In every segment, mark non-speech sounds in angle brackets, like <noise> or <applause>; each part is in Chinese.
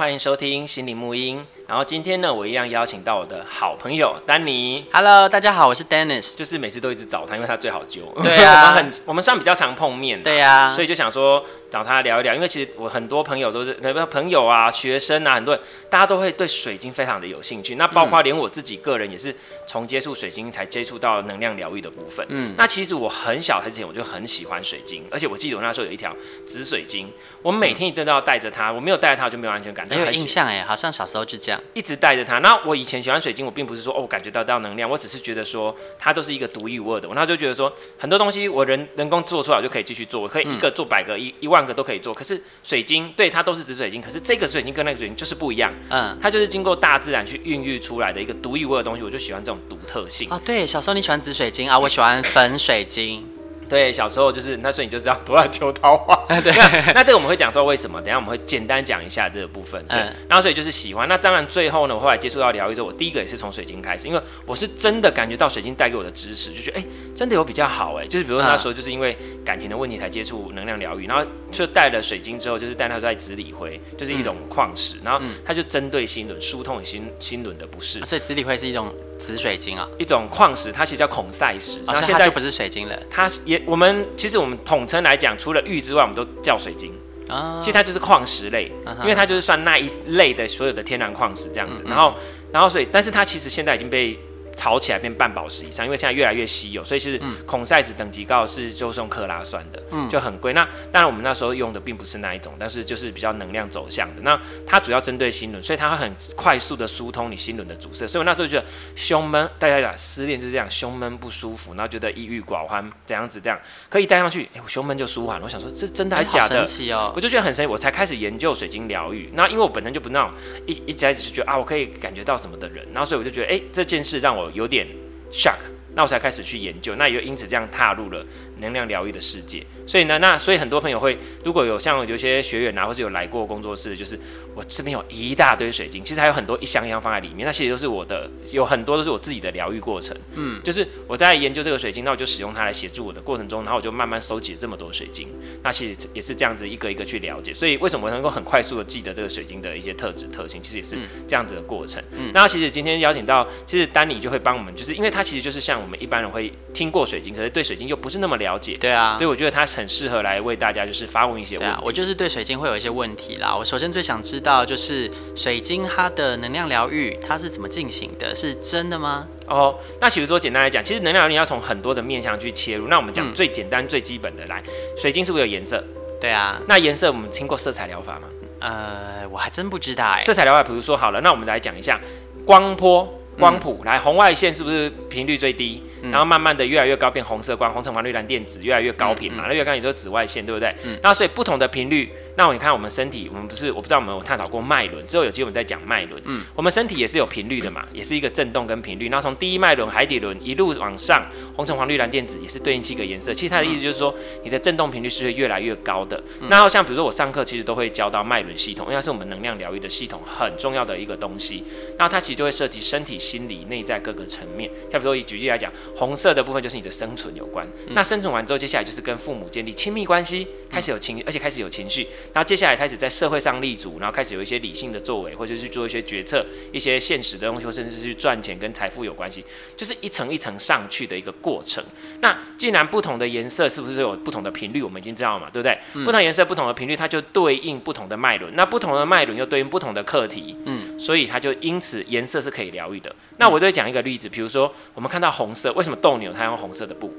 欢迎收听心灵沐音。然后今天呢，我一样邀请到我的好朋友丹尼。Hello，大家好，我是 Dennis。就是每次都一直找他，因为他最好揪。对啊，<laughs> 我们很，我们算比较常碰面。对呀，所以就想说找他聊一聊，因为其实我很多朋友都是，那个朋友啊、学生啊，很多人大家都会对水晶非常的有兴趣。那包括连我自己个人也是从接触水晶才接触到能量疗愈的部分。嗯，那其实我很小之前我就很喜欢水晶，而且我记得我那时候有一条紫水晶，我每天一定都要带着它，我没有带着它我就没有安全感。很有印象哎，好像小时候就这样，一直带着它。那我以前喜欢水晶，我并不是说哦，感觉到到能量，我只是觉得说它都是一个独一无二的。我那时候就觉得说很多东西我人人工做出来就可以继续做，我可以一个做百个，一一万个都可以做。可是水晶对它都是紫水晶，可是这个水晶跟那个水晶就是不一样。嗯，它就是经过大自然去孕育出来的一个独一无二的东西，我就喜欢这种独特性。哦，对，小时候你喜欢紫水晶啊，我喜欢粉水晶。对，小时候就是那时候你就知道多爱求桃花。<laughs> 对，那，那这个我们会讲说为什么？等下我们会简单讲一下这个部分。对，嗯、然后所以就是喜欢。那当然最后呢，我后来接触到疗愈之后，我第一个也是从水晶开始，因为我是真的感觉到水晶带给我的知识，就觉得哎，真的有比较好哎。就是比如说那时候就是因为感情的问题才接触能量疗愈，然后就带了水晶之后，就是带它在紫锂辉，就是一种矿石，然后它就针对心轮疏通心心轮的不适。所以紫锂辉是一种。紫水晶啊，一种矿石，它其实叫孔塞石，然后现在就不是水晶了。它也，我们其实我们统称来讲，除了玉之外，我们都叫水晶。啊，其实它就是矿石类，因为它就是算那一类的所有的天然矿石这样子。然后，然后所以，但是它其实现在已经被。炒起来变半宝石以上，因为现在越来越稀有，所以其实孔塞子等级高是就是用克拉算的，嗯，就很贵。那当然我们那时候用的并不是那一种，但是就是比较能量走向的。那它主要针对心轮，所以它会很快速的疏通你心轮的阻塞。所以我那时候就觉得胸闷，大家讲失恋就是这样，胸闷不舒服，然后觉得抑郁寡欢，怎样子这样可以戴上去，哎、欸，我胸闷就舒缓了。我想说这真的还是假的？神奇哦！我就觉得很神奇，我才开始研究水晶疗愈。那因为我本身就不那种一一开始就觉得啊，我可以感觉到什么的人，然后所以我就觉得哎、欸，这件事让我有点 shock，那我才开始去研究，那也就因此这样踏入了能量疗愈的世界。所以呢，那所以很多朋友会，如果有像有些学员啊，或是有来过工作室，就是我这边有一大堆水晶，其实还有很多一箱一箱放在里面，那其实都是我的，有很多都是我自己的疗愈过程。嗯，就是我在研究这个水晶，那我就使用它来协助我的过程中，然后我就慢慢收集了这么多水晶。那其实也是这样子一个一个去了解。所以为什么我能够很快速的记得这个水晶的一些特质特性，其实也是这样子的过程。嗯，那其实今天邀请到，其实丹尼就会帮我们，就是因为他其实就是像我们一般人会听过水晶，可是对水晶又不是那么了解。对啊，所以我觉得他很适合来为。大家就是发问一些问题。啊，我就是对水晶会有一些问题啦。我首先最想知道就是水晶它的能量疗愈它是怎么进行的？是真的吗？哦，那其实说简单来讲，其实能量疗愈要从很多的面向去切入。那我们讲最简单、最基本的来，水晶是不是有颜色？对啊。那颜色我们听过色彩疗法吗？呃，我还真不知道哎。色彩疗法，比如说好了，那我们来讲一下光波。光谱来，红外线是不是频率最低？嗯、然后慢慢的越来越高，变红色光，红橙黄绿蓝靛紫越来越高频嘛，那、越高也就是紫外线，对不对？嗯、那所以不同的频率。那你看我们身体，我们不是我不知道我们有探讨过脉轮，之后有机会我们再讲脉轮。嗯，我们身体也是有频率的嘛，也是一个震动跟频率。那从第一脉轮海底轮一路往上，红橙黄绿蓝靛紫也是对应七个颜色。其实它的意思就是说，你的震动频率是会越来越高的。嗯、那像比如说我上课其实都会教到脉轮系统，因为它是我们能量疗愈的系统很重要的一个东西。那它其实就会涉及身体、心理、内在各个层面。像比如说以举例来讲，红色的部分就是你的生存有关。嗯、那生存完之后，接下来就是跟父母建立亲密关系，开始有情，而且开始有情绪。然后接下来开始在社会上立足，然后开始有一些理性的作为，或者去做一些决策，一些现实的东西，或甚至是去赚钱跟财富有关系，就是一层一层上去的一个过程。那既然不同的颜色是不是有不同的频率？我们已经知道嘛，对不对？嗯、不同颜色、不同的频率，它就对应不同的脉轮。那不同的脉轮又对应不同的课题。嗯，所以它就因此颜色是可以疗愈的。那我就会讲一个例子，比如说我们看到红色，为什么斗牛它用红色的布？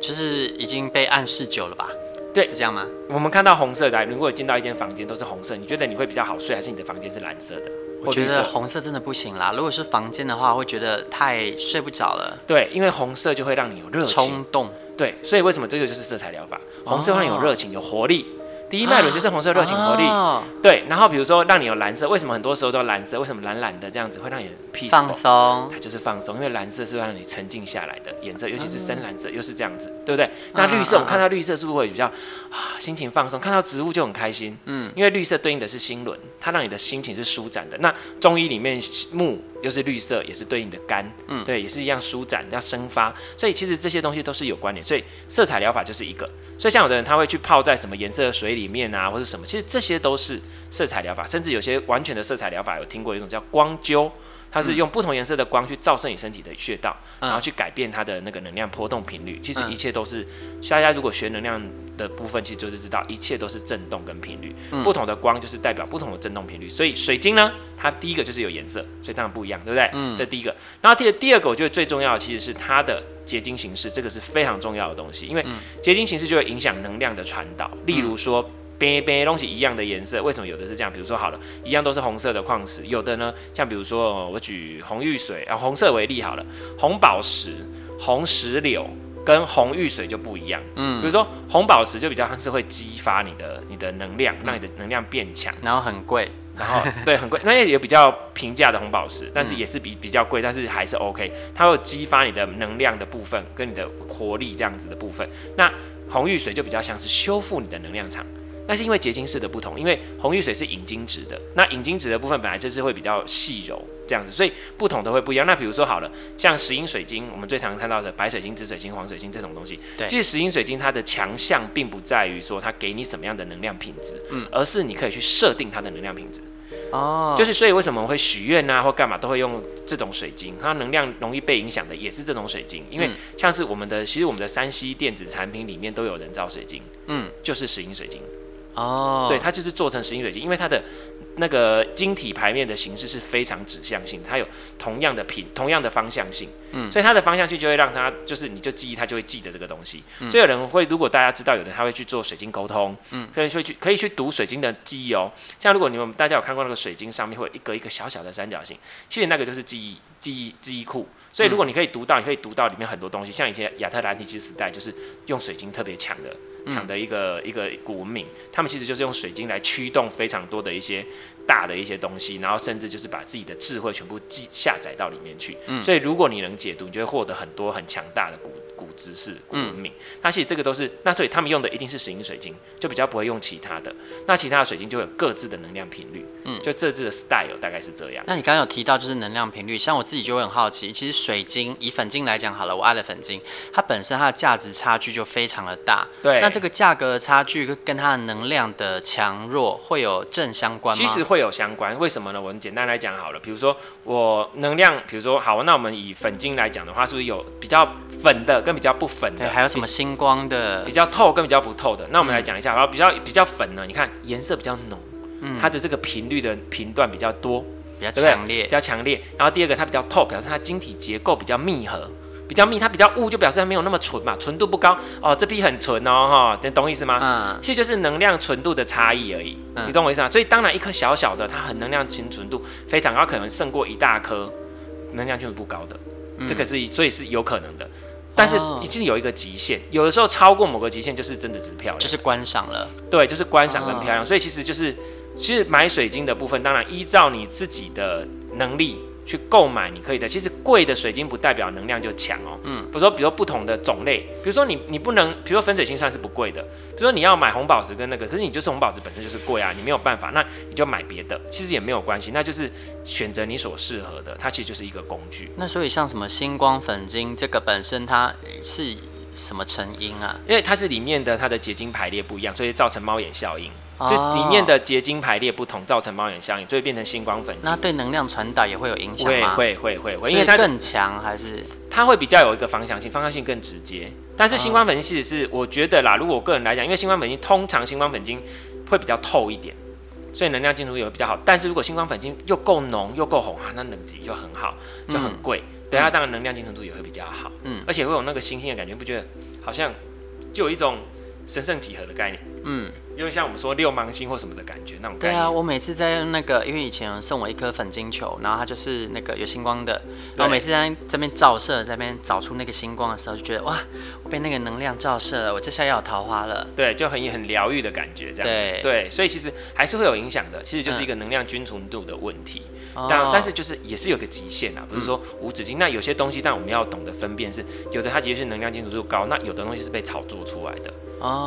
就是已经被暗示久了吧？对，是这样吗？我们看到红色的，如果进到一间房间都是红色，你觉得你会比较好睡，还是你的房间是蓝色的？我觉得红色真的不行啦。如果是房间的话，会觉得太睡不着了。对，因为红色就会让你有热情、冲动。对，所以为什么这个就是色彩疗法？红色会让你有热情、有活力。第一脉轮就是红色热情活力，哦、对。然后比如说让你有蓝色，为什么很多时候都蓝色？为什么蓝蓝的这样子会让你放松？它就是放松，因为蓝色是让你沉静下来的颜色，尤其是深蓝色、嗯、又是这样子，对不对？那绿色，我们看到绿色是不是会比较啊心情放松？看到植物就很开心，嗯，因为绿色对应的是心轮，它让你的心情是舒展的。那中医里面木又是绿色，也是对应的肝，嗯，对，也是一样舒展要生发。所以其实这些东西都是有关联。所以色彩疗法就是一个。所以像有的人他会去泡在什么颜色的水里面啊，或者什么，其实这些都是色彩疗法。甚至有些完全的色彩疗法，有听过一种叫光灸，它是用不同颜色的光去照射你身体的穴道，然后去改变它的那个能量波动频率。其实一切都是，大家如果学能量的部分，其实就是知道一切都是震动跟频率。不同的光就是代表不同的震动频率。所以水晶呢，它第一个就是有颜色，所以当然不一样，对不对？嗯，这第一个。然后第二第二个，我觉得最重要的其实是它的。结晶形式，这个是非常重要的东西，因为结晶形式就会影响能量的传导。例如说，边边东西一样的颜色，为什么有的是这样？比如说好了，一样都是红色的矿石，有的呢，像比如说我举红玉水啊，红色为例好了，红宝石、红石榴跟红玉水就不一样。嗯，比如说红宝石就比较像是会激发你的你的能量，让你的能量变强，然后很贵。然后对，很贵，那也有比较平价的红宝石，但是也是比比较贵，但是还是 OK。它会激发你的能量的部分，跟你的活力这样子的部分。那红玉水就比较像是修复你的能量场。那是因为结晶式的不同，因为红玉水是引晶质的，那引晶质的部分本来就是会比较细柔这样子，所以不同的会不一样。那比如说好了，像石英水晶，我们最常看到的白水晶、紫水晶、黄水晶这种东西，对，其实石英水晶它的强项并不在于说它给你什么样的能量品质，嗯，而是你可以去设定它的能量品质。哦，就是所以为什么我会许愿啊或干嘛都会用这种水晶，它能量容易被影响的也是这种水晶，因为像是我们的其实我们的三 C 电子产品里面都有人造水晶，嗯，就是石英水晶。哦，对，它就是做成石英水晶，因为它的那个晶体排面的形式是非常指向性，它有同样的品，同样的方向性，嗯，所以它的方向性就会让它，就是你就记忆，它就会记得这个东西。嗯、所以有人会，如果大家知道，有人他会去做水晶沟通，嗯，所以会去可以去读水晶的记忆哦。像如果你们大家有看过那个水晶上面会有一个一个小小的三角形，其实那个就是记忆记忆记忆库。所以如果你可以读到，你可以读到里面很多东西，像以前亚特兰蒂斯时代就是用水晶特别强的。强的一个一个古文明，他们其实就是用水晶来驱动非常多的一些大的一些东西，然后甚至就是把自己的智慧全部记下载到里面去。嗯，所以如果你能解读，你就会获得很多很强大的古古知识、古文明。那其实这个都是，那所以他们用的一定是石英水晶，就比较不会用其他的。那其他的水晶就有各自的能量频率。嗯，就这次的 style 大概是这样。那你刚刚有提到就是能量频率，像我自己就会很好奇，其实水晶以粉晶来讲好了，我爱的粉晶，它本身它的价值差距就非常的大。对。那这个价格的差距跟它的能量的强弱会有正相关吗？其实会有相关，为什么呢？我们简单来讲好了，比如说我能量，比如说好，那我们以粉晶来讲的话，是不是有比较粉的跟比较不粉的？还有什么星光的？比较透跟比较不透的。那我们来讲一下，然后比较比较粉呢，你看颜色比较浓。嗯、它的这个频率的频段比较多，比较强烈，比较强烈。然后第二个，它比较透，表示它晶体结构比较密合，比较密。它比较雾，就表示它没有那么纯嘛，纯度不高哦。这批很纯哦，哈，你懂我意思吗？嗯，其实就是能量纯度的差异而已。嗯、你懂我意思吗？所以当然一颗小小的，它很能量清纯度非常高，可能胜过一大颗能量就是不高的。嗯、这个是所以是有可能的，但是一定有一个极限，有的时候超过某个极限就是真的只是漂亮，就是观赏了。对，就是观赏跟漂亮。哦、所以其实就是。其实买水晶的部分，当然依照你自己的能力去购买，你可以的。其实贵的水晶不代表能量就强哦。嗯。比如说，比如说不同的种类，比如说你你不能，比如说粉水晶算是不贵的。比如说你要买红宝石跟那个，可是你就是红宝石本身就是贵啊，你没有办法，那你就买别的，其实也没有关系，那就是选择你所适合的，它其实就是一个工具。那所以像什么星光粉晶这个本身它是什么成因啊？因为它是里面的它的结晶排列不一样，所以造成猫眼效应。是里面的结晶排列不同，造成猫眼效应，所以变成星光粉。那对能量传导也会有影响吗？会会会会，因为它更强还是它会比较有一个方向性，方向性更直接。但是星光粉晶其实是我觉得啦，如果我个人来讲，因为星光粉晶通常星光粉晶会比较透一点，所以能量进入也会比较好。但是如果星光粉晶又够浓又够红啊，那等级就很好，就很贵。等下当然能量进入度也会比较好，嗯，而且会有那个星星的感觉，不觉得好像就有一种神圣几何的概念，嗯。因为像我们说六芒星或什么的感觉，那种感觉。对啊，我每次在那个，因为以前送我一颗粉晶球，然后它就是那个有星光的，然后每次在这边照射，在那边找出那个星光的时候，就觉得哇，我被那个能量照射了，我这下要有桃花了。对，就很很疗愈的感觉，这样子。对对，所以其实还是会有影响的，其实就是一个能量均匀度的问题。嗯、但但是就是也是有个极限啊，不是说无止境。嗯、那有些东西，但我们要懂得分辨是，有的它其实是能量均匀度高，那有的东西是被炒作出来的。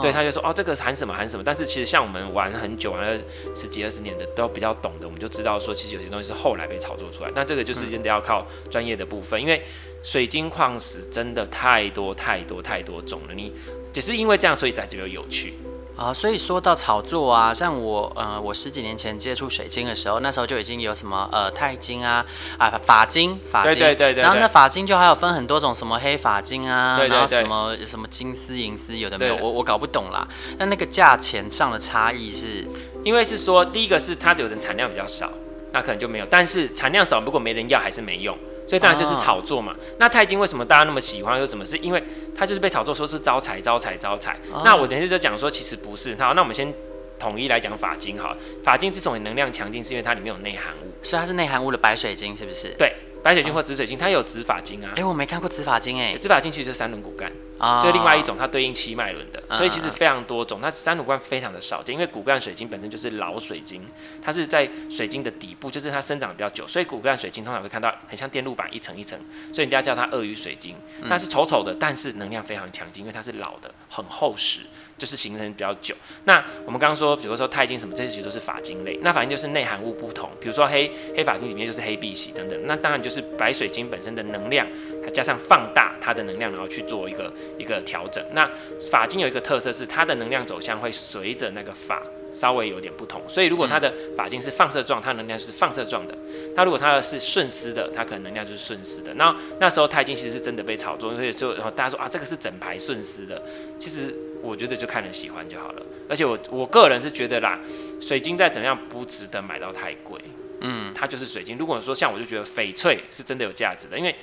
对，他就说哦，这个含什么含什么。但是其实像我们玩很久，玩了十几二十年的，都比较懂的，我们就知道说，其实有些东西是后来被炒作出来。那这个就是真的要靠专业的部分，因为水晶矿石真的太多太多太多种了。你只是因为这样，所以才觉得有趣。啊，所以说到炒作啊，像我，呃，我十几年前接触水晶的时候，那时候就已经有什么呃钛金啊，啊法金法金，对对对对，然后那法金就还有分很多种，什么黑法金啊，对对对，然后什么什么金丝银丝，有的没有，我我搞不懂啦。那那个价钱上的差异是，因为是说第一个是它有的产量比较少，那可能就没有，但是产量少如果没人要还是没用。所以当然就是炒作嘛。那钛金为什么大家那么喜欢？有什么？是因为它就是被炒作说是招财、招财、招财。那我等下就讲说，其实不是。好，那我们先统一来讲法金好了。发金这种能量强劲，是因为它里面有内含物。所以它是内含物的白水晶，是不是？对。白水晶或紫水晶，它有紫法晶啊。哎、欸，我没看过紫法晶哎。紫法晶其实就是三轮骨干啊，就另外一种，它对应七脉轮的，所以其实非常多种。它三轮骨干非常的少见，因为骨干水晶本身就是老水晶，它是在水晶的底部，就是它生长比较久，所以骨干水晶通常会看到很像电路板一层一层，所以人家叫它鳄鱼水晶。它是丑丑的，但是能量非常强劲，因为它是老的，很厚实。就是形成比较久。那我们刚刚说，比如说钛金什么，这些其实都是法晶类。那反正就是内含物不同，比如说黑黑法晶里面就是黑碧玺等等。那当然就是白水晶本身的能量，它加上放大它的能量，然后去做一个一个调整。那法晶有一个特色是，它的能量走向会随着那个法稍微有点不同。所以如果它的法晶是放射状，它能量是放射状的；那如果它是顺丝的，它可能能量就是顺丝的。那那时候钛金其实是真的被炒作，所以就然后大家说啊，这个是整排顺丝的，其实。我觉得就看人喜欢就好了，而且我我个人是觉得啦，水晶再怎样不值得买到太贵，嗯，它就是水晶。如果说像我就觉得翡翠是真的有价值的，因为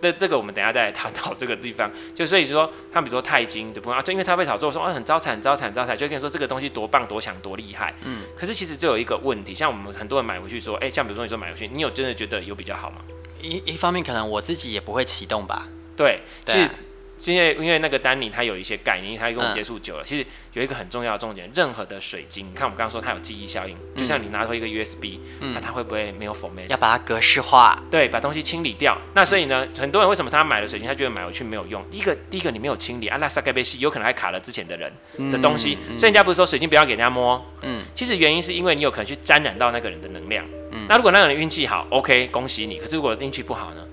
这这个我们等下再来探讨这个地方。就所以说，他比如说钛金的部分啊，就因为他被炒作说啊很招财、很招财、很招财，就跟你说这个东西多棒、多强、多厉害，嗯。可是其实就有一个问题，像我们很多人买回去说，哎、欸，像比如说你说买回去，你有真的觉得有比较好吗？一一方面可能我自己也不会启动吧。对，其实。因为因为那个丹尼他有一些概念，他跟我们接触久了，嗯、其实有一个很重要的重点，任何的水晶，你看我们刚刚说它有记忆效应，就像你拿出一个 USB，嗯、那它会不会没有 format？要把它格式化，对，把东西清理掉。那所以呢，很多人为什么他买了水晶，他觉得买回去没有用？第一个，第一个你没有清理，阿拉萨盖贝西有可能还卡了之前的人的东西，嗯、所以人家不是说水晶不要给人家摸，嗯，其实原因是因为你有可能去沾染到那个人的能量，嗯，那如果那个人运气好，OK，恭喜你。可是如果运气不好呢？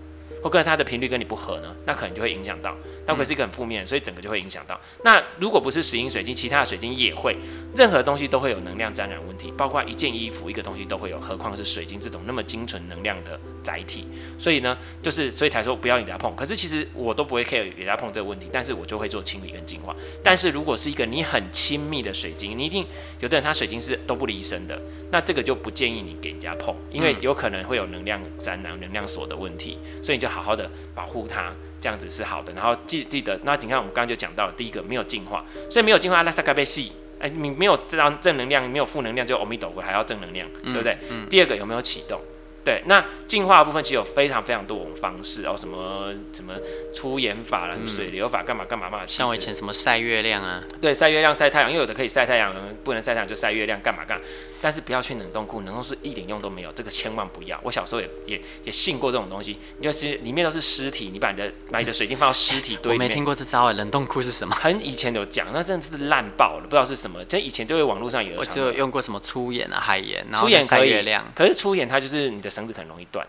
或跟他的频率跟你不合呢，那可能就会影响到，那会是一个很负面，所以整个就会影响到。那如果不是石英水晶，其他的水晶也会，任何东西都会有能量沾染问题，包括一件衣服、一个东西都会有，何况是水晶这种那么精纯能量的载体。所以呢，就是所以才说不要你给他碰。可是其实我都不会 care 给他碰这个问题，但是我就会做清理跟净化。但是如果是一个你很亲密的水晶，你一定有的人他水晶是都不离身的，那这个就不建议你给人家碰，因为有可能会有能量沾染、能量锁的问题，所以你就。好好的保护它，这样子是好的。然后记记得，那你看我们刚刚就讲到了，第一个没有进化，所以没有进化，拉萨该被系，哎，你没有这样正能量，没有负能量，就阿弥陀佛还要正能量，对不对？嗯嗯、第二个有没有启动？对，那净化的部分其实有非常非常多种方式，然后什么什么出盐法啦、水流法，干嘛干嘛嘛。像我以前什么晒月亮啊，对，晒月亮、晒太阳，因为有的可以晒太阳，不能晒太阳就晒月亮，干嘛干。但是不要去冷冻库，冷冻库一点用都没有，这个千万不要。我小时候也也也信过这种东西，就是里面都是尸体，你把你的把你的水晶放到尸体堆里面。我没听过这招啊，冷冻库是什么？很以前有讲，那真的是烂爆了，不知道是什么。就以前就会网络上有。我就有用过什么粗盐啊、海盐，然后晒月亮。可是粗盐它就是你的绳子很容易断。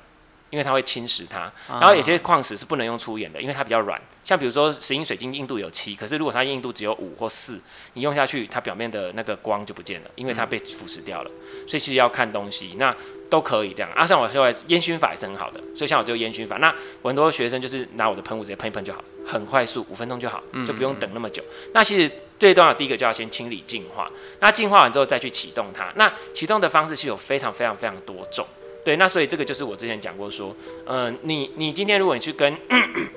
因为它会侵蚀它，然后有些矿石是不能用粗盐的，因为它比较软。像比如说石英水晶硬度有七，可是如果它硬度只有五或四，你用下去它表面的那个光就不见了，因为它被腐蚀掉了。所以其实要看东西，那都可以这样。啊，像我说烟熏法也是很好的，所以像我就烟熏法。那我很多学生就是拿我的喷雾直接喷一喷就好，很快速，五分钟就好，就不用等那么久。那其实最重要的第一个就要先清理净化，那净化完之后再去启动它。那启动的方式是有非常非常非常多种。对，那所以这个就是我之前讲过说，嗯、呃，你你今天如果你去跟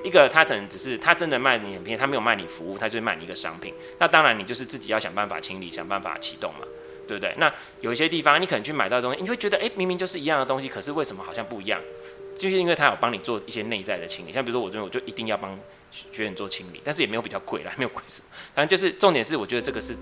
一个他可能只是他真的卖你影片，他没有卖你服务，他就是卖你一个商品，那当然你就是自己要想办法清理，想办法启动嘛，对不对？那有一些地方你可能去买到东西，你会觉得，哎，明明就是一样的东西，可是为什么好像不一样？就是因为他有帮你做一些内在的清理，像比如说我这边我就一定要帮学员做清理，但是也没有比较贵啦，没有贵什么。反正就是重点是，我觉得这个是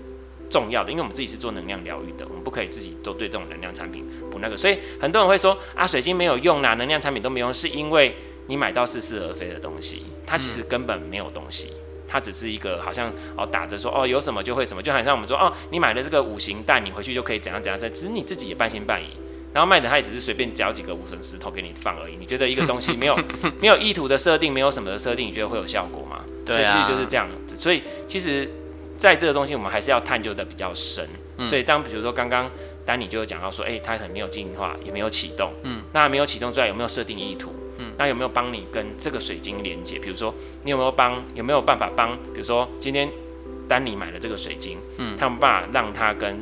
重要的，因为我们自己是做能量疗愈的，我们不可以自己都对这种能量产品不那个。所以很多人会说啊，水晶没有用啦，能量产品都没用，是因为你买到似是而非的东西，它其实根本没有东西。嗯它只是一个好像哦打着说哦有什么就会什么，就好像我们说哦你买了这个五行蛋，你回去就可以怎样怎样，只是你自己也半信半疑。然后卖的他也只是随便交几个无损石头给你放而已。你觉得一个东西没有没有意图的设定，没有什么的设定，你觉得会有效果吗？对啊，其实就是这样子。所以其实在这个东西，我们还是要探究的比较深。所以当比如说刚刚丹尼就有讲到说，哎，它很没有进化，也没有启动。嗯，那没有启动之外，有没有设定意图？嗯那有没有帮你跟这个水晶连接？比如说，你有没有帮？有没有办法帮？比如说，今天丹尼买了这个水晶，嗯，他们办法让他跟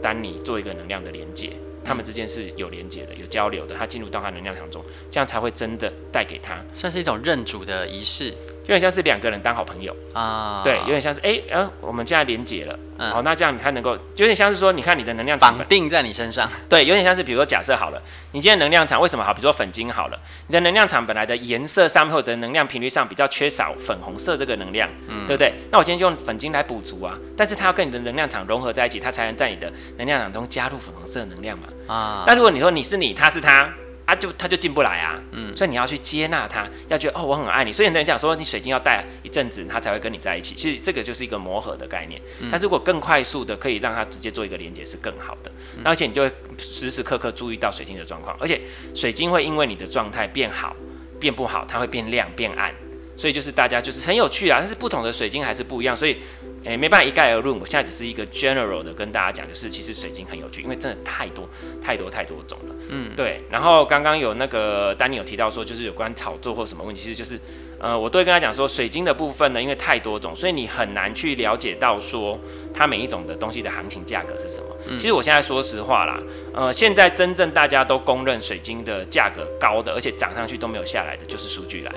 丹尼做一个能量的连接，他们之间是有连接的，有交流的，他进入到他能量场中，这样才会真的带给他，算是一种认主的仪式。有点像是两个人当好朋友啊，对，有点像是哎，呃，我们现在连结了，嗯、好，那这样你才能够，有点像是说，你看你的能量场绑定在你身上，<laughs> 对，有点像是比如说假设好了，你今天能量场为什么好？比如说粉晶好了，你的能量场本来的颜色上面或者能量频率上比较缺少粉红色这个能量，嗯、对不对？那我今天就用粉晶来补足啊，但是它要跟你的能量场融合在一起，它才能在你的能量场中加入粉红色的能量嘛，啊，但如果你说你是你，他是他。他就他就进不来啊，嗯，所以你要去接纳他，要觉得哦，我很爱你。所以有人讲说，你水晶要戴一阵子，他才会跟你在一起。其实这个就是一个磨合的概念。嗯、但如果更快速的，可以让他直接做一个连接，是更好的。嗯、而且你就会时时刻刻注意到水晶的状况，而且水晶会因为你的状态变好、变不好，它会变亮、变暗。所以就是大家就是很有趣啊，但是不同的水晶还是不一样，所以。诶、欸，没办法一概而论。我现在只是一个 general 的跟大家讲，就是其实水晶很有趣，因为真的太多太多太多种了。嗯，对。然后刚刚有那个丹尼有提到说，就是有关炒作或什么问题，其实就是，呃，我都会跟他讲说，水晶的部分呢，因为太多种，所以你很难去了解到说它每一种的东西的行情价格是什么。嗯、其实我现在说实话啦，呃，现在真正大家都公认水晶的价格高的，而且涨上去都没有下来的，就是数据来。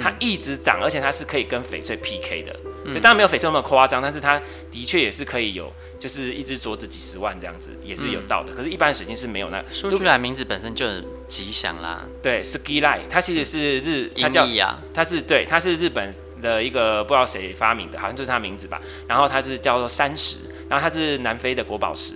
它一直涨，而且它是可以跟翡翠 PK 的。对，当然没有翡翠那么夸张，但是它的确也是可以有，就是一只镯子几十万这样子，也是有到的。可是，一般水晶是没有那。说出来名字本身就很吉祥啦。对，skyline，它其实是日，它叫，它是对，它是日本的一个不知道谁发明的，好像就是它名字吧。然后它是叫做山石，然后它是南非的国宝石。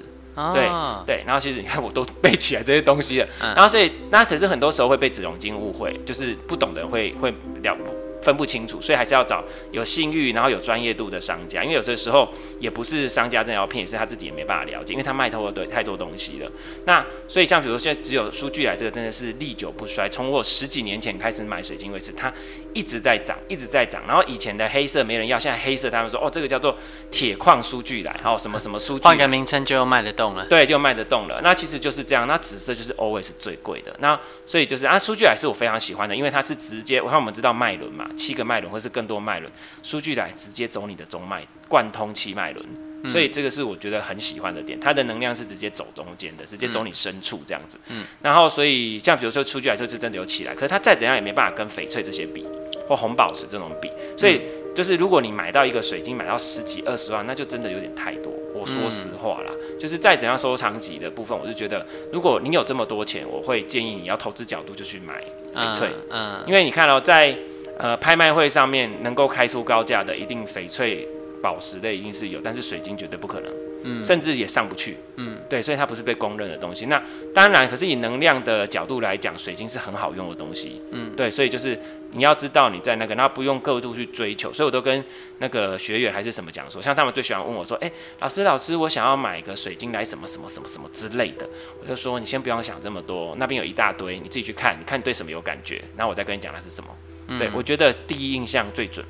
对对，然后其实你看我都 <laughs> 背起来这些东西了，然后所以那可是很多时候会被紫龙晶误会，就是不懂的人会会了。分不清楚，所以还是要找有信誉，然后有专业度的商家。因为有些时候也不是商家真的要骗，是他自己也没办法了解，因为他卖透了对太多东西了。那所以像比如现在只有舒俱来这个真的是历久不衰，从我十几年前开始买水晶卫视，它一直在涨，一直在涨。然后以前的黑色没人要，现在黑色他们说哦这个叫做铁矿舒俱来，然后什么什么舒俱，换个名称就又卖得动了。对，就卖得动了。那其实就是这样。那紫色就是 always 最贵的。那所以就是啊舒俱来是我非常喜欢的，因为它是直接，我看我们知道脉轮嘛。七个脉轮，或是更多脉轮，数据来直接走你的中脉，贯通七脉轮，嗯、所以这个是我觉得很喜欢的点。它的能量是直接走中间的，直接走你深处这样子。嗯，然后所以像比如说出去来就是真的有起来，可是它再怎样也没办法跟翡翠这些比，或红宝石这种比。所以就是如果你买到一个水晶买到十几二十万，那就真的有点太多。我说实话啦，嗯、就是再怎样收藏级的部分，我就觉得如果你有这么多钱，我会建议你要投资角度就去买翡翠。嗯，嗯因为你看到、喔、在。呃，拍卖会上面能够开出高价的，一定翡翠、宝石的一定是有，但是水晶绝对不可能，嗯，甚至也上不去，嗯，对，所以它不是被公认的东西。那当然，可是以能量的角度来讲，水晶是很好用的东西，嗯，对，所以就是你要知道你在那个，那不用过度去追求。所以我都跟那个学员还是什么讲说，像他们最喜欢问我说，哎、欸，老师老师，我想要买一个水晶来什么什么什么什么之类的，我就说你先不用想这么多，那边有一大堆，你自己去看，你看你对什么有感觉，然后我再跟你讲那是什么。对，我觉得第一印象最准，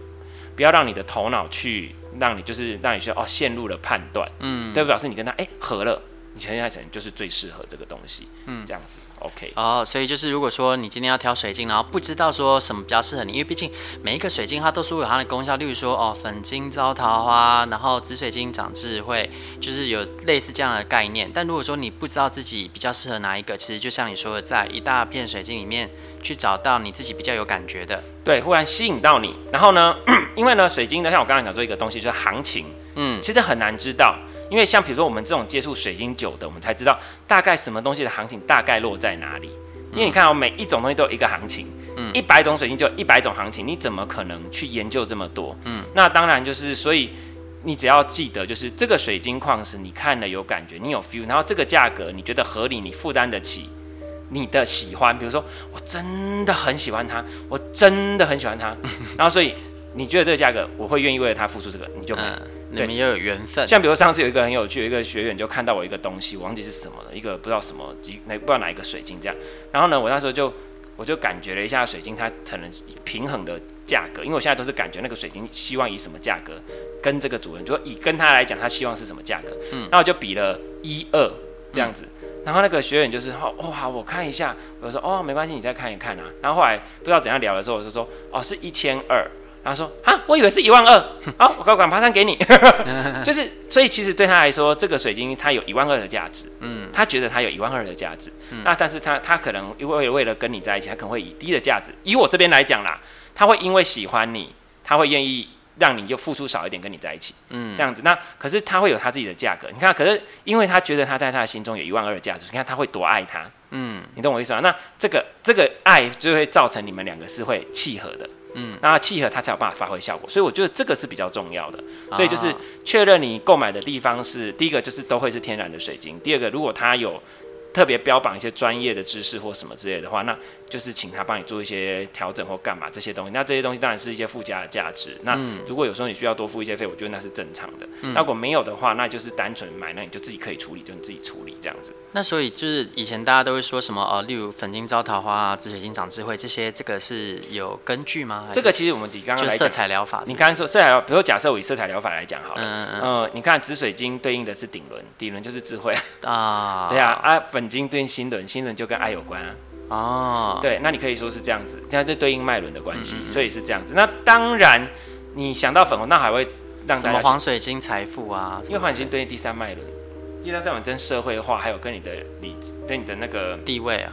不要让你的头脑去让你就是让你说哦陷入了判断，嗯，对，表示你跟他哎合了，你现在可能就是最适合这个东西，嗯，这样子，OK。哦，所以就是如果说你今天要挑水晶，然后不知道说什么比较适合你，因为毕竟每一个水晶它都是有它的功效，例如说哦粉晶招桃花，然后紫水晶长智慧，就是有类似这样的概念。但如果说你不知道自己比较适合哪一个，其实就像你说的，在一大片水晶里面。去找到你自己比较有感觉的，对，忽然吸引到你，然后呢，<clears throat> 因为呢，水晶呢，像我刚才讲做一个东西，就是行情，嗯，其实很难知道，因为像比如说我们这种接触水晶久的，我们才知道大概什么东西的行情大概落在哪里，因为你看哦，每一种东西都有一个行情，嗯，一百种水晶就一百种行情，你怎么可能去研究这么多？嗯，那当然就是，所以你只要记得，就是这个水晶矿石，你看了有感觉，你有 feel，然后这个价格你觉得合理，你负担得起，你的喜欢，比如说我真的很喜欢它，我真的很喜欢它，<laughs> 然后所以你觉得这个价格，我会愿意为了它付出这个，你就买。嗯你们也有缘分，像比如上次有一个很有趣，有一个学员就看到我一个东西，我忘记是什么了，一个不知道什么，哪不知道哪一个水晶这样。然后呢，我那时候就我就感觉了一下水晶，它可能平衡的价格，因为我现在都是感觉那个水晶希望以什么价格跟这个主人，就说以跟他来讲，他希望是什么价格。嗯，那我就比了一二这样子，嗯、然后那个学员就是哦哦好，我看一下，我说哦没关系，你再看一看啊。然后后来不知道怎样聊的时候，我就说哦是一千二。然后说啊，我以为是一万二，<laughs> 好，我高管马上给你，<laughs> 就是，所以其实对他来说，这个水晶它有一万二的价值，嗯，他觉得它有一万二的价值，嗯、那但是他他可能因为为了跟你在一起，他可能会以低的价值，以我这边来讲啦，他会因为喜欢你，他会愿意让你就付出少一点跟你在一起，嗯，这样子，那可是他会有他自己的价格，你看，可是因为他觉得他在他的心中有一万二的价值，你看他会多爱他，嗯，你懂我意思吗？那这个这个爱就会造成你们两个是会契合的。嗯，那契合他才有办法发挥效果，所以我觉得这个是比较重要的。所以就是确认你购买的地方是第一个，就是都会是天然的水晶；第二个，如果他有特别标榜一些专业的知识或什么之类的话，那就是请他帮你做一些调整或干嘛这些东西。那这些东西当然是一些附加的价值。那如果有时候你需要多付一些费，我觉得那是正常的。那如果没有的话，那就是单纯买，那你就自己可以处理，就你自己处理这样子。那所以就是以前大家都会说什么呃，例如粉晶招桃花啊，紫水晶长智慧这些，这个是有根据吗？这个其实我们刚刚来色彩疗法是是，你刚刚说色彩疗，比如假设我以色彩疗法来讲好了，嗯嗯呃，你看紫水晶对应的是顶轮，顶轮就是智慧啊，<laughs> 对啊，啊粉晶对应心轮，心轮就跟爱有关啊。哦，对，那你可以说是这样子，这样就对应脉轮的关系，嗯嗯嗯，所以是这样子。那当然，你想到粉红，那还会让大家黄水晶财富啊，因为黄水晶对应第三脉轮，第三脉轮跟社会化，还有跟你的理，跟你的那个地位啊、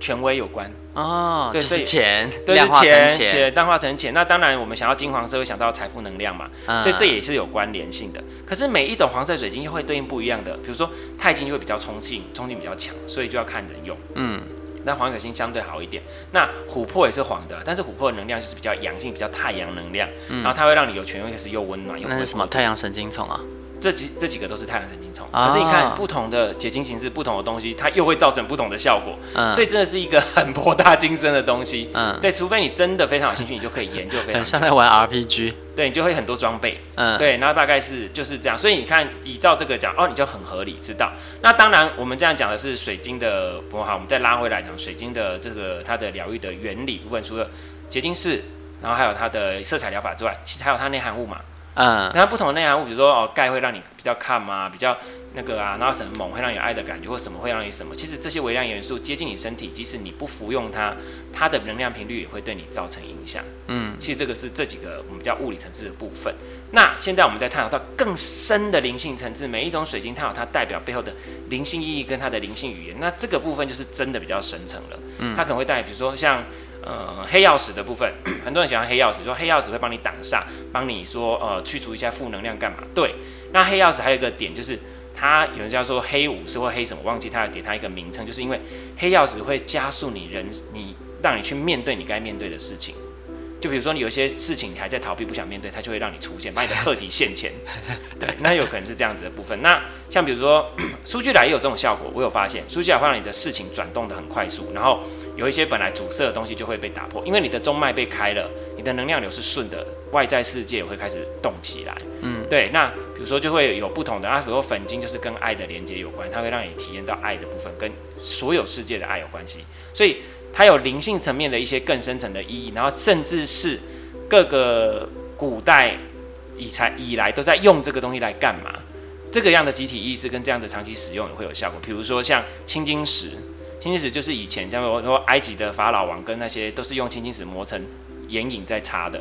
权威有关哦。对，是钱，对，是钱，钱淡化成钱。那当然，我们想要金黄色，会想到财富能量嘛，嗯、所以这也是有关联性的。可是每一种黄色水晶又会对应不一样的，比如说钛金就会比较冲劲，冲劲比较强，所以就要看人用。嗯。那黄水晶相对好一点，那琥珀也是黄的，但是琥珀的能量就是比较阳性，比较太阳能量，嗯、然后它会让你有权威，可是又温暖又。那是什么太阳神经虫啊？这几这几个都是太阳神经丛，可是你看不同的结晶形式，不同的东西，它又会造成不同的效果，嗯、所以真的是一个很博大精深的东西。嗯，对，除非你真的非常有兴趣，你就可以研究非常。很 <laughs> 像在玩 RPG。对，你就会很多装备。嗯，对，然后大概是就是这样，所以你看，依照这个讲，哦，你就很合理知道。那当然，我们这样讲的是水晶的，不好，我们再拉回来讲水晶的这个它的疗愈的原理部分，除了结晶式，然后还有它的色彩疗法之外，其实还有它内含物嘛。嗯，然后不同的内含物，比如说哦，钙会让你比较 calm 啊，比较那个啊，然后什么锰会让你有爱的感觉，或什么会让你什么。其实这些微量元素接近你身体，即使你不服用它，它的能量频率也会对你造成影响。嗯，其实这个是这几个我们叫物理层次的部分。那现在我们在探讨到更深的灵性层次，每一种水晶它有它代表背后的灵性意义跟它的灵性语言。那这个部分就是真的比较深层了。嗯，它可能会带，比如说像。呃，黑曜石的部分，<clears throat> 很多人喜欢黑曜石，说黑曜石会帮你挡煞，帮你说呃去除一下负能量干嘛？对，那黑曜石还有一个点就是，它有人叫说黑武士或黑什么，忘记它给它一个名称，就是因为黑曜石会加速你人，你让你去面对你该面对的事情。就比如说你有一些事情你还在逃避不想面对，它就会让你出现，把你的课题现前。对，那有可能是这样子的部分。那像比如说 <clears throat> 苏俱来也有这种效果，我有发现苏俱来会让你的事情转动得很快速，然后有一些本来阻塞的东西就会被打破，因为你的中脉被开了，你的能量流是顺的，外在世界也会开始动起来。嗯，对。那比如说就会有不同的啊，比如说粉晶就是跟爱的连接有关，它会让你体验到爱的部分，跟所有世界的爱有关系，所以。它有灵性层面的一些更深层的意义，然后甚至是各个古代以才以来都在用这个东西来干嘛？这个样的集体意识跟这样的长期使用也会有效果。比如说像青金石，青金石就是以前像我说埃及的法老王跟那些都是用青金石磨成眼影在擦的。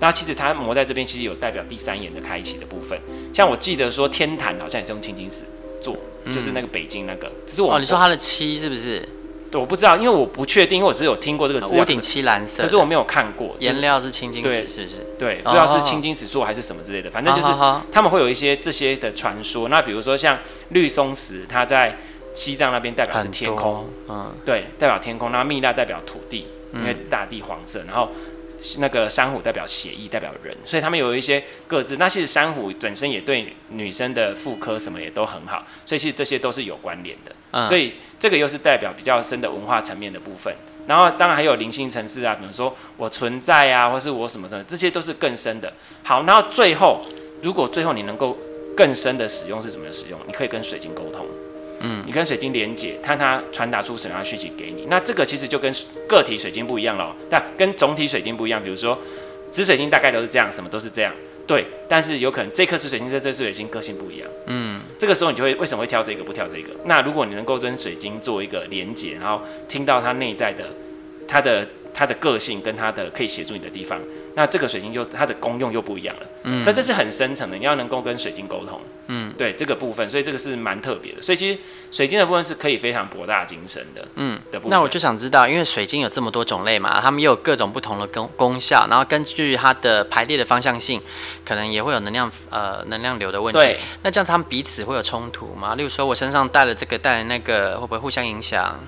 那其实它磨在这边，其实有代表第三眼的开启的部分。像我记得说天坛好像也是用青金石做，就是那个北京那个。只是我哦，你说它的漆是不是？对我不知道，因为我不确定，因为我只有听过这个字。屋顶漆蓝色，可是我没有看过。颜料是青金石，是不是？对，不知道是青金石做还是什么之类的，反正就是他们会有一些这些的传说。那比如说像绿松石，它在西藏那边代表是天空，嗯，对，代表天空。那蜜蜡代表土地，因为大地黄色，然后那个珊瑚代表血液，代表人，所以他们有一些各自。那其实珊瑚本身也对女生的妇科什么也都很好，所以其实这些都是有关联的。嗯、所以这个又是代表比较深的文化层面的部分。然后当然还有灵性层次啊，比如说我存在啊，或是我什么什么，这些都是更深的。好，然后最后如果最后你能够更深的使用是怎么使用？你可以跟水晶沟通。嗯，你跟水晶连接，看它传达出什么样的讯息给你。那这个其实就跟个体水晶不一样了，但跟总体水晶不一样。比如说，紫水晶大概都是这样，什么都是这样，对。但是有可能这颗紫水晶跟这颗水晶个性不一样。嗯，这个时候你就会为什么会挑这个不挑这个？那如果你能够跟水晶做一个连接，然后听到它内在的它的它的个性跟它的可以协助你的地方，那这个水晶就它的功用又不一样了。嗯，可这是很深层的，你要能够跟水晶沟通。嗯，对这个部分，所以这个是蛮特别的。所以其实水晶的部分是可以非常博大精深的。嗯，的部分。那我就想知道，因为水晶有这么多种类嘛，它们也有各种不同的功功效，然后根据它的排列的方向性，可能也会有能量呃能量流的问题。对。那这样子它们彼此会有冲突吗？例如说我身上带了这个带了那个，会不会互相影响？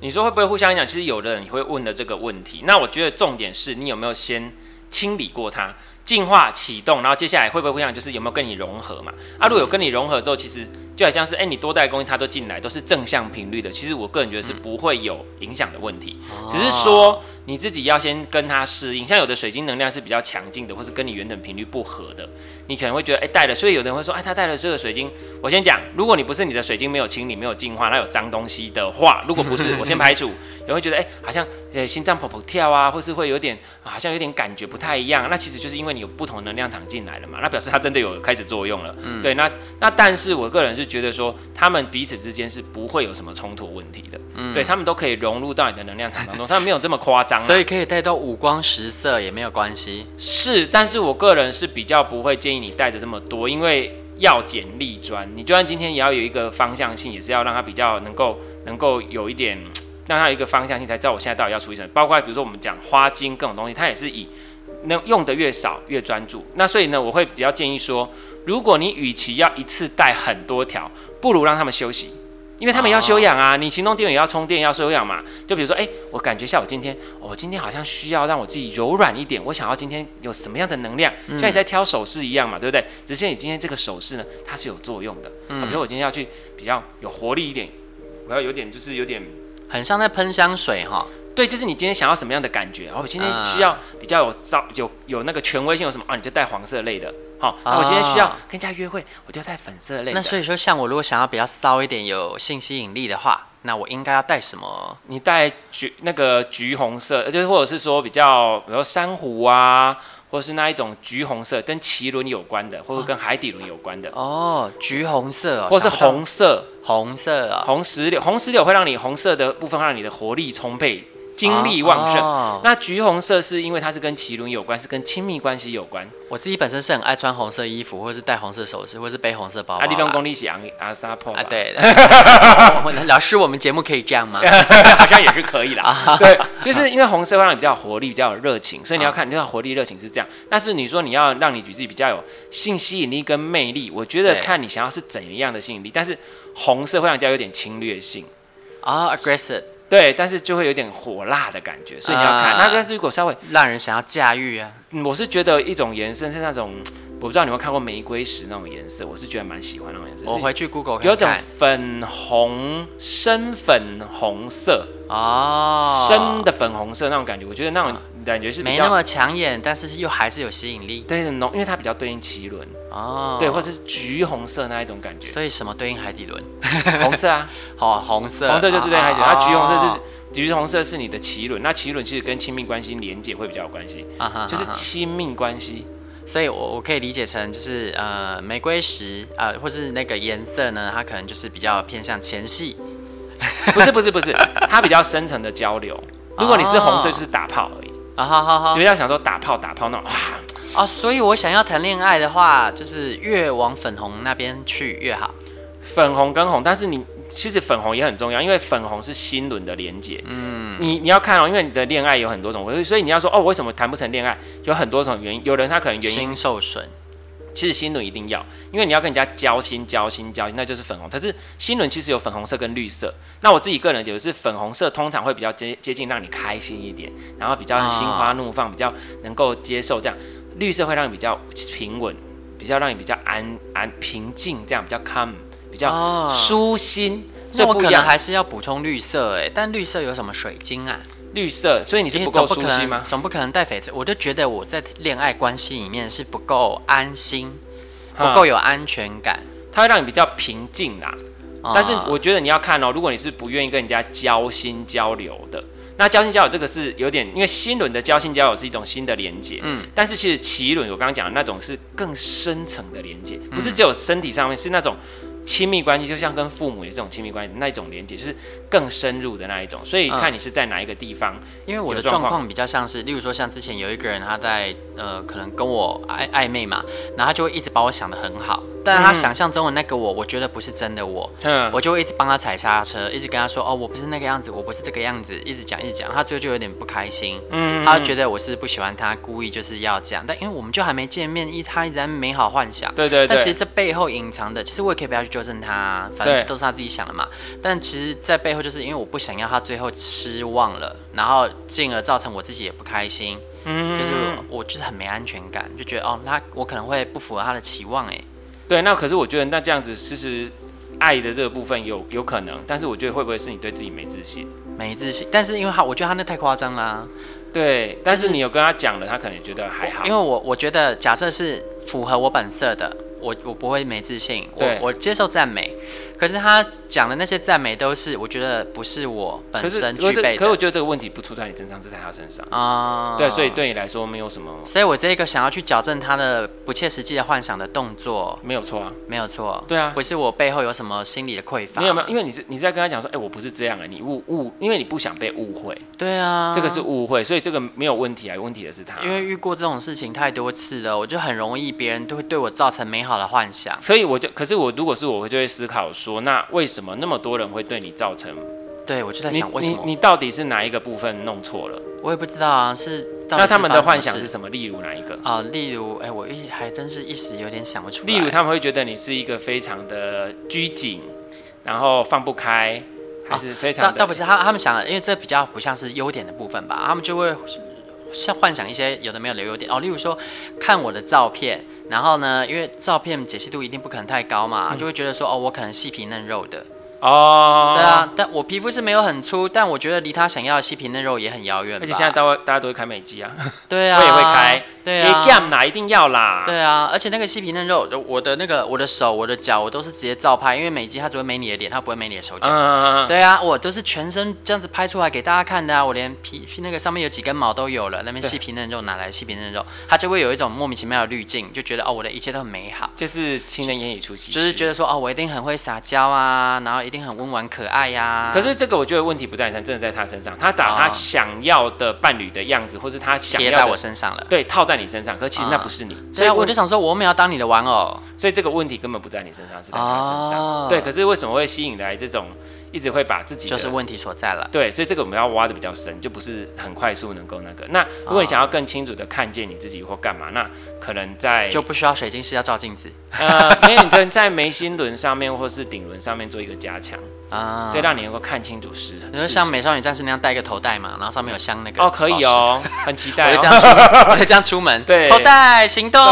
你说会不会互相影响？其实有的人你会问的这个问题。那我觉得重点是你有没有先清理过它。进化启动，然后接下来会不会不一样？就是有没有跟你融合嘛？啊，如果有跟你融合之后，其实就好像是，哎、欸，你多带东西它都进来，都是正向频率的。其实我个人觉得是不会有影响的问题，只是说。你自己要先跟它适应，像有的水晶能量是比较强劲的，或是跟你原本频率不合的，你可能会觉得哎带了，所以有的人会说哎他带了这个水晶，我先讲，如果你不是你的水晶没有清理没有净化，那有脏东西的话，如果不是 <laughs> 我先排除，你会觉得哎好像呃心脏砰砰跳啊，或是会有点好像有点感觉不太一样，那其实就是因为你有不同能量场进来了嘛，那表示它真的有开始作用了，嗯、对，那那但是我个人是觉得说他们彼此之间是不会有什么冲突问题的，嗯、对他们都可以融入到你的能量场当中，他们没有这么夸张。所以可以带到五光十色也没有关系，是，但是我个人是比较不会建议你带着这么多，因为要简立专，你就算今天也要有一个方向性，也是要让它比较能够能够有一点，让它有一个方向性，才知道我现在到底要处理什么。包括比如说我们讲花精各种东西，它也是以能用的越少越专注。那所以呢，我会比较建议说，如果你与其要一次带很多条，不如让他们休息。因为他们要休养啊，你行动电源也要充电，要休养嘛。就比如说，哎、欸，我感觉下午今天，我、哦、今天好像需要让我自己柔软一点，我想要今天有什么样的能量，嗯、像你在挑首饰一样嘛，对不对？只是你今天这个首饰呢，它是有作用的。嗯、比如说我今天要去比较有活力一点，我要有点就是有点很像在喷香水哈。对，就是你今天想要什么样的感觉？然后我今天需要比较有招有有那个权威性，有什么啊？你就带黄色类的。好，那我今天需要跟人家约会，我就带粉色类。那所以说，像我如果想要比较骚一点、有性吸引力的话，那我应该要带什么？你带橘那个橘红色，就是或者是说比较，比如说珊瑚啊，或者是那一种橘红色，跟脐轮有关的，或者跟海底轮有关的。哦，橘红色，哦，或是红色，红色啊，红石榴，红石榴会让你红色的部分让你的活力充沛。精力旺盛，那橘红色是因为它是跟脐轮有关，是跟亲密关系有关。我自己本身是很爱穿红色衣服，或者是戴红色首饰，或者是背红色包包。阿里东公利喜昂阿萨破啊，对的。<laughs> 老师，我们节目可以这样吗？好像也是可以啦。<laughs> 对，就是因为红色会让你比较有活力，比较有热情，所以你要看你要活力热情是这样。但是你说你要让你自己比较有性吸引力跟魅力，我觉得看你想要是怎样的吸引力。但是红色会让人家有点侵略性啊，aggressive。对，但是就会有点火辣的感觉，所以你要看。那但是如果稍微让人想要驾驭啊，我是觉得一种颜色是那种，我不知道你有没有看过玫瑰石那种颜色，我是觉得蛮喜欢那种颜色。我回去 Google 有种粉红、深粉红色哦，深的粉红色那种感觉，我觉得那种感觉是没那么抢眼，但是又还是有吸引力。对，浓，因为它比较对应脐轮。哦，对，或者是橘红色那一种感觉，所以什么对应海底轮？<laughs> 红色啊，好，红色，红色就是对应海底轮，它橘红色是橘红色是你的脐轮，那脐轮其实跟亲密关系连接会比较有关系，啊哈，就是亲密关系，所以我我可以理解成就是呃玫瑰石呃或是那个颜色呢，它可能就是比较偏向前戏，<laughs> 不是不是不是，它比较深层的交流。如果你是红色，就是打炮而已，啊哈哈哈，不要想说打炮打炮那种啊啊，所以我想要谈恋爱的话，就是越往粉红那边去越好。粉红跟红，但是你其实粉红也很重要，因为粉红是心轮的连接。嗯，你你要看哦，因为你的恋爱有很多种，所以你要说哦，为什么谈不成恋爱？有很多种原因。有人他可能原因心受损，其实心轮一定要，因为你要跟人家交心、交心、交心，那就是粉红。可是心轮其实有粉红色跟绿色。那我自己个人觉得是粉红色，通常会比较接接近让你开心一点，然后比较心花怒放，比较能够接受这样。绿色会让你比较平稳，比较让你比较安安平静，这样比较 calm，比较舒心。所以我可能还是要补充绿色哎，但绿色有什么水晶啊？绿色，所以你是不够舒心吗？总不可能带翡翠，我就觉得我在恋爱关系里面是不够安心，不够有安全感，它会让你比较平静啦。但是我觉得你要看哦，如果你是不愿意跟人家交心交流的，那交心交流这个是有点，因为新轮的交心交流是一种新的连接，嗯，但是其实脐轮我刚刚讲的那种是更深层的连接，不是只有身体上面，是那种。亲密关系就像跟父母也是这种亲密关系，那一种连接就是更深入的那一种。所以看你是在哪一个地方，因为我的状况。比较像是，例如说像之前有一个人他在呃可能跟我暧暧昧嘛，然后他就会一直把我想得很好。但是他想象中的那个我，我觉得不是真的我，嗯，我就会一直帮他踩刹车，一直跟他说，哦，我不是那个样子，我不是这个样子，一直讲一直讲，他最后就有点不开心，嗯，他觉得我是不喜欢他，故意就是要这样，但因为我们就还没见面，一他一直在美好幻想，对对对，但其实这背后隐藏的，其实我也可以不要去纠正他，反正都是他自己想的嘛，但其实，在背后就是因为我不想要他最后失望了，然后进而造成我自己也不开心，嗯，就是我就是很没安全感，就觉得哦，那我可能会不符合他的期望，哎。对，那可是我觉得那这样子，其实爱的这个部分有有可能，但是我觉得会不会是你对自己没自信？没自信，但是因为他，我觉得他那太夸张啦。对，但是你有跟他讲了，他可能觉得还好。因为我我觉得，假设是符合我本色的，我我不会没自信，我我接受赞美。可是他讲的那些赞美都是，我觉得不是我本身具备的。可是，可是我觉得这个问题不出在你身上，是在他身上啊。对，所以对你来说没有什么。所以我这个想要去矫正他的不切实际的幻想的动作，没有错啊，没有错。对啊，不是我背后有什么心理的匮乏。没有没有，因为你是你是在跟他讲说，哎，我不是这样啊，你误误，因为你不想被误会。对啊，这个是误会，所以这个没有问题啊，有问题的是他。因为遇过这种事情太多次了，我就很容易别人都会对我造成美好的幻想。所以我就，可是我如果是我，我就会思考说，那为什么？那么多人会对你造成，对我就在想，为什么你你到底是哪一个部分弄错了？我也不知道啊，是，是那他们的幻想是什么？例如哪一个啊？例如，哎、欸，我一还真是一时有点想不出来。例如，他们会觉得你是一个非常的拘谨，然后放不开，还是非常的？倒、啊、不是他，他们想的，因为这比较不像是优点的部分吧？他们就会像幻想一些有的没有的优点哦。例如说，看我的照片。然后呢，因为照片解析度一定不可能太高嘛，嗯、就会觉得说，哦，我可能细皮嫩肉的。哦，对啊，但我皮肤是没有很粗，但我觉得离他想要的细皮嫩肉也很遥远。而且现在大大家都会开美肌啊，对啊，<laughs> 我也会开，对啊，一定要啦？对啊，而且那个细皮嫩肉，我的那个我的手、我的脚，我都是直接照拍，因为美肌它只会美你的脸，它不会美你的手脚。嗯，对啊，我都是全身这样子拍出来给大家看的啊，我连皮皮那个上面有几根毛都有了，那边细皮嫩肉哪来细皮嫩肉？<laughs> 它就会有一种莫名其妙的滤镜，就觉得哦，我的一切都很美好，就是情人眼里出西施，就是觉得说哦，我一定很会撒娇啊，然后一定很温婉可。爱呀、啊，可是这个我觉得问题不在他身上，真的在他身上。他把他想要的伴侣的样子，哦、或是他想要贴在我身上了，对，套在你身上。可是其实那不是你，所以我就想说，我没有要当你的玩偶，所以这个问题根本不在你身上，是在他身上。哦、对，可是为什么会吸引来这种？一直会把自己就是问题所在了，对，所以这个我们要挖的比较深，就不是很快速能够那个。那如果你想要更清楚的看见你自己或干嘛，那可能在就不需要水晶师要照镜子，呃，没有，你可能在眉心轮上面或是顶轮上面做一个加强。啊，对，让你能够看清楚是。你说像美少女战士那样戴一个头带嘛，然后上面有镶那个哦，可以哦，很期待，我会这样出，<laughs> 我会这样出门，对，头带行动，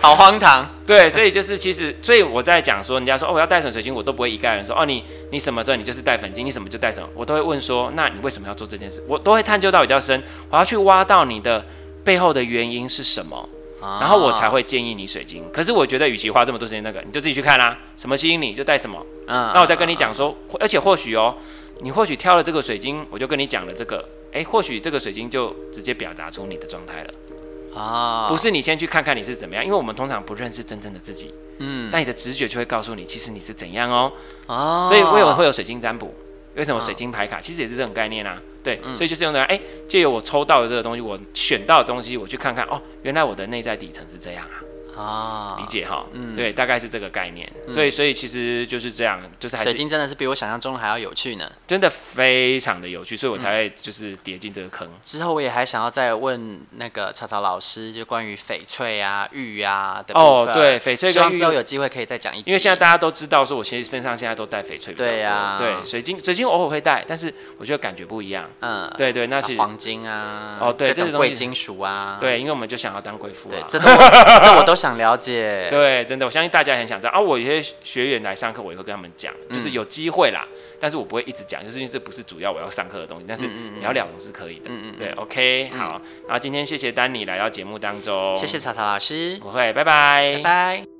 好荒唐。对，所以就是其实，所以我在讲说，人家说哦，我要带什么水晶，我都不会一概人说哦，你你什么时候你就是带粉晶，你什么就带什么，我都会问说，那你为什么要做这件事？我都会探究到比较深，我要去挖到你的背后的原因是什么，然后我才会建议你水晶。可是我觉得，与其花这么多时间那个，你就自己去看啦、啊，什么吸引你就带什么。嗯，那我再跟你讲说，而且或许哦，你或许挑了这个水晶，我就跟你讲了这个，哎，或许这个水晶就直接表达出你的状态了。啊，不是你先去看看你是怎么样，因为我们通常不认识真正的自己，嗯，但你的直觉就会告诉你，其实你是怎样哦，哦，所以为什么会有水晶占卜？为什么水晶牌卡？其实也是这种概念啊，对，所以就是用的，哎，借由我抽到的这个东西，我选到的东西，我去看看，哦，原来我的内在底层是这样啊，啊，理解哈，嗯，对，大概是这个概念，所以所以其实就是这样，就是水晶真的是比我想象中还要有趣呢，真的非常的有趣，所以我才会就是跌进这个坑。之后我也还想要再问那个草草老师，就关于翡翠啊、玉啊的哦，对，翡翠跟玉之后有机会可以再讲一集，因为现在大家都知道说，我其实身上现在都戴翡翠，对呀，对，水晶水晶偶尔会戴，但是我觉得感觉不一样，嗯，对对，那是黄金啊，哦对，这种贵金属啊，对，因为我们就想要当贵妇啊，这 <laughs> 这我都想了解。对，真的，我相信大家很想知道啊。我有些学员来上课，我也会跟他们讲，就是有机会啦，但是我不会一直讲，就是因为这不是主要我要上课的东西。但是你要聊总是可以的。嗯嗯。对，OK，好。然后今天谢谢丹尼来到节目当中，谢谢草草老师，不会，拜拜，拜拜。